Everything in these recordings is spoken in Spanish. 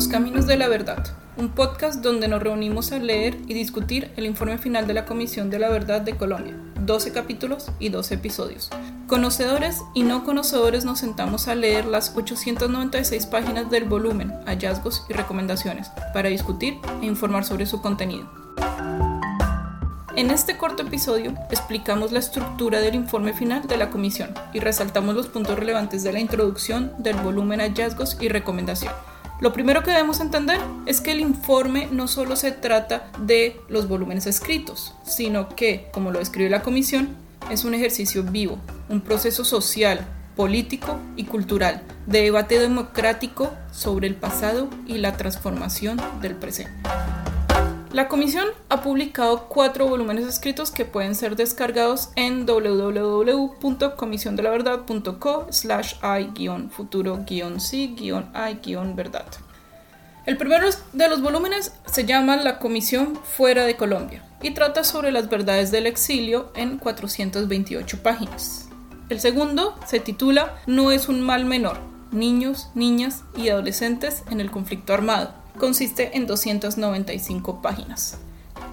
Los Caminos de la Verdad, un podcast donde nos reunimos a leer y discutir el informe final de la Comisión de la Verdad de Colombia, 12 capítulos y 12 episodios. Conocedores y no conocedores nos sentamos a leer las 896 páginas del volumen, hallazgos y recomendaciones, para discutir e informar sobre su contenido. En este corto episodio explicamos la estructura del informe final de la comisión y resaltamos los puntos relevantes de la introducción del volumen hallazgos y recomendación. Lo primero que debemos entender es que el informe no solo se trata de los volúmenes escritos, sino que, como lo describe la comisión, es un ejercicio vivo, un proceso social, político y cultural de debate democrático sobre el pasado y la transformación del presente. La comisión ha publicado cuatro volúmenes escritos que pueden ser descargados en www.comisiondelaverdad.co slash i-futuro-c-i-verdad. El primero de los volúmenes se llama La Comisión Fuera de Colombia y trata sobre las verdades del exilio en 428 páginas. El segundo se titula No es un mal menor, niños, niñas y adolescentes en el conflicto armado consiste en 295 páginas.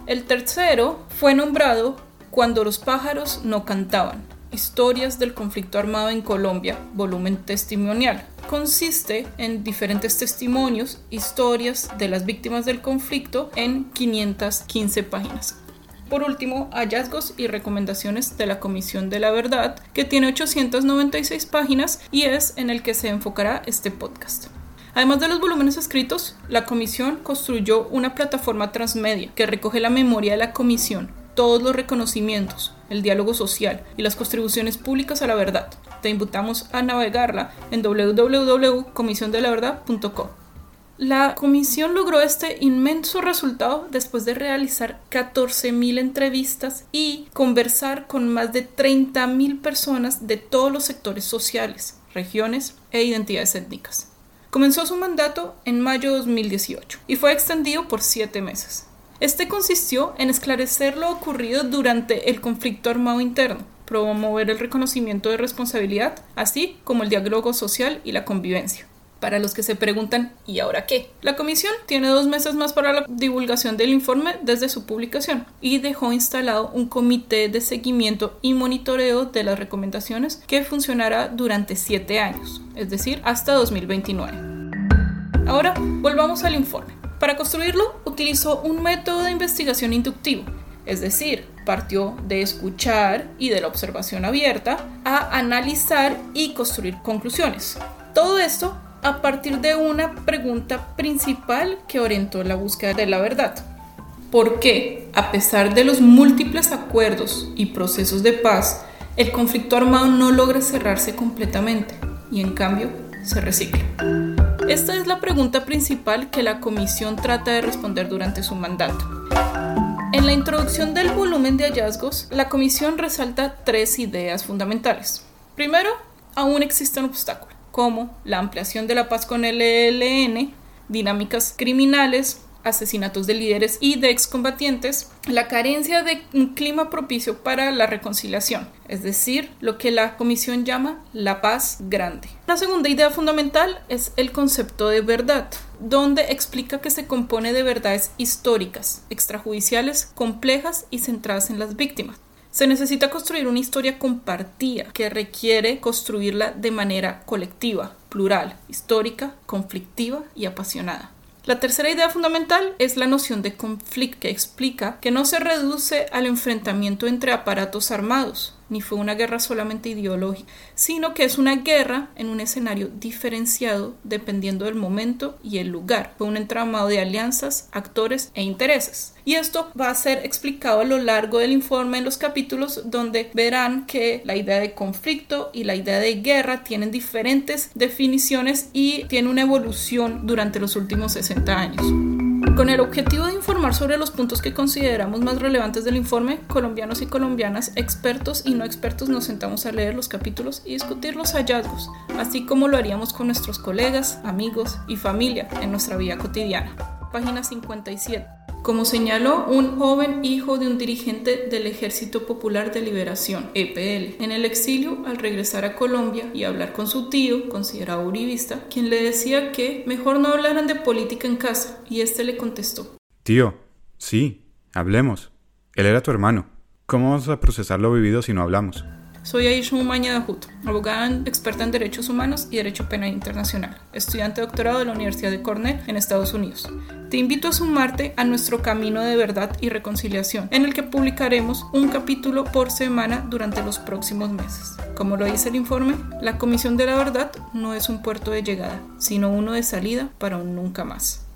El tercero fue nombrado Cuando los pájaros no cantaban, Historias del conflicto armado en Colombia, volumen testimonial. Consiste en diferentes testimonios, historias de las víctimas del conflicto en 515 páginas. Por último, hallazgos y recomendaciones de la Comisión de la Verdad, que tiene 896 páginas y es en el que se enfocará este podcast. Además de los volúmenes escritos, la comisión construyó una plataforma transmedia que recoge la memoria de la comisión, todos los reconocimientos, el diálogo social y las contribuciones públicas a la verdad. Te invitamos a navegarla en www.comisiondelaverdad.co. La comisión logró este inmenso resultado después de realizar 14.000 entrevistas y conversar con más de 30.000 personas de todos los sectores sociales, regiones e identidades étnicas. Comenzó su mandato en mayo de 2018 y fue extendido por siete meses. Este consistió en esclarecer lo ocurrido durante el conflicto armado interno, promover el reconocimiento de responsabilidad, así como el diálogo social y la convivencia. Para los que se preguntan ¿y ahora qué? La comisión tiene dos meses más para la divulgación del informe desde su publicación y dejó instalado un comité de seguimiento y monitoreo de las recomendaciones que funcionará durante siete años, es decir, hasta 2029. Ahora volvamos al informe. Para construirlo utilizó un método de investigación inductivo, es decir, partió de escuchar y de la observación abierta a analizar y construir conclusiones. Todo esto a partir de una pregunta principal que orientó la búsqueda de la verdad. ¿Por qué, a pesar de los múltiples acuerdos y procesos de paz, el conflicto armado no logra cerrarse completamente y en cambio se recicla? Esta es la pregunta principal que la comisión trata de responder durante su mandato. En la introducción del volumen de hallazgos, la comisión resalta tres ideas fundamentales. Primero, aún existe un obstáculo como la ampliación de la paz con el ELN, dinámicas criminales, asesinatos de líderes y de excombatientes, la carencia de un clima propicio para la reconciliación, es decir, lo que la Comisión llama la paz grande. La segunda idea fundamental es el concepto de verdad, donde explica que se compone de verdades históricas, extrajudiciales, complejas y centradas en las víctimas. Se necesita construir una historia compartida que requiere construirla de manera colectiva, plural, histórica, conflictiva y apasionada. La tercera idea fundamental es la noción de conflicto, que explica que no se reduce al enfrentamiento entre aparatos armados, ni fue una guerra solamente ideológica, sino que es una guerra en un escenario diferenciado dependiendo del momento y el lugar. Fue un entramado de alianzas, actores e intereses. Y esto va a ser explicado a lo largo del informe en los capítulos donde verán que la idea de conflicto y la idea de guerra tienen diferentes definiciones y tiene una evolución durante los últimos 60 años. Con el objetivo de informar sobre los puntos que consideramos más relevantes del informe, colombianos y colombianas, expertos y no expertos nos sentamos a leer los capítulos y discutir los hallazgos, así como lo haríamos con nuestros colegas, amigos y familia en nuestra vida cotidiana. Página 57. Como señaló un joven hijo de un dirigente del Ejército Popular de Liberación, EPL, en el exilio al regresar a Colombia y hablar con su tío, considerado uribista, quien le decía que mejor no hablaran de política en casa, y este le contestó. Tío, sí, hablemos. Él era tu hermano. ¿Cómo vamos a procesar lo vivido si no hablamos? Soy Aisha Umaña Dajut, abogada experta en derechos humanos y derecho penal internacional, estudiante de doctorado de la Universidad de Cornell en Estados Unidos. Te invito a sumarte a nuestro camino de verdad y reconciliación, en el que publicaremos un capítulo por semana durante los próximos meses. Como lo dice el informe, la Comisión de la Verdad no es un puerto de llegada, sino uno de salida para un nunca más.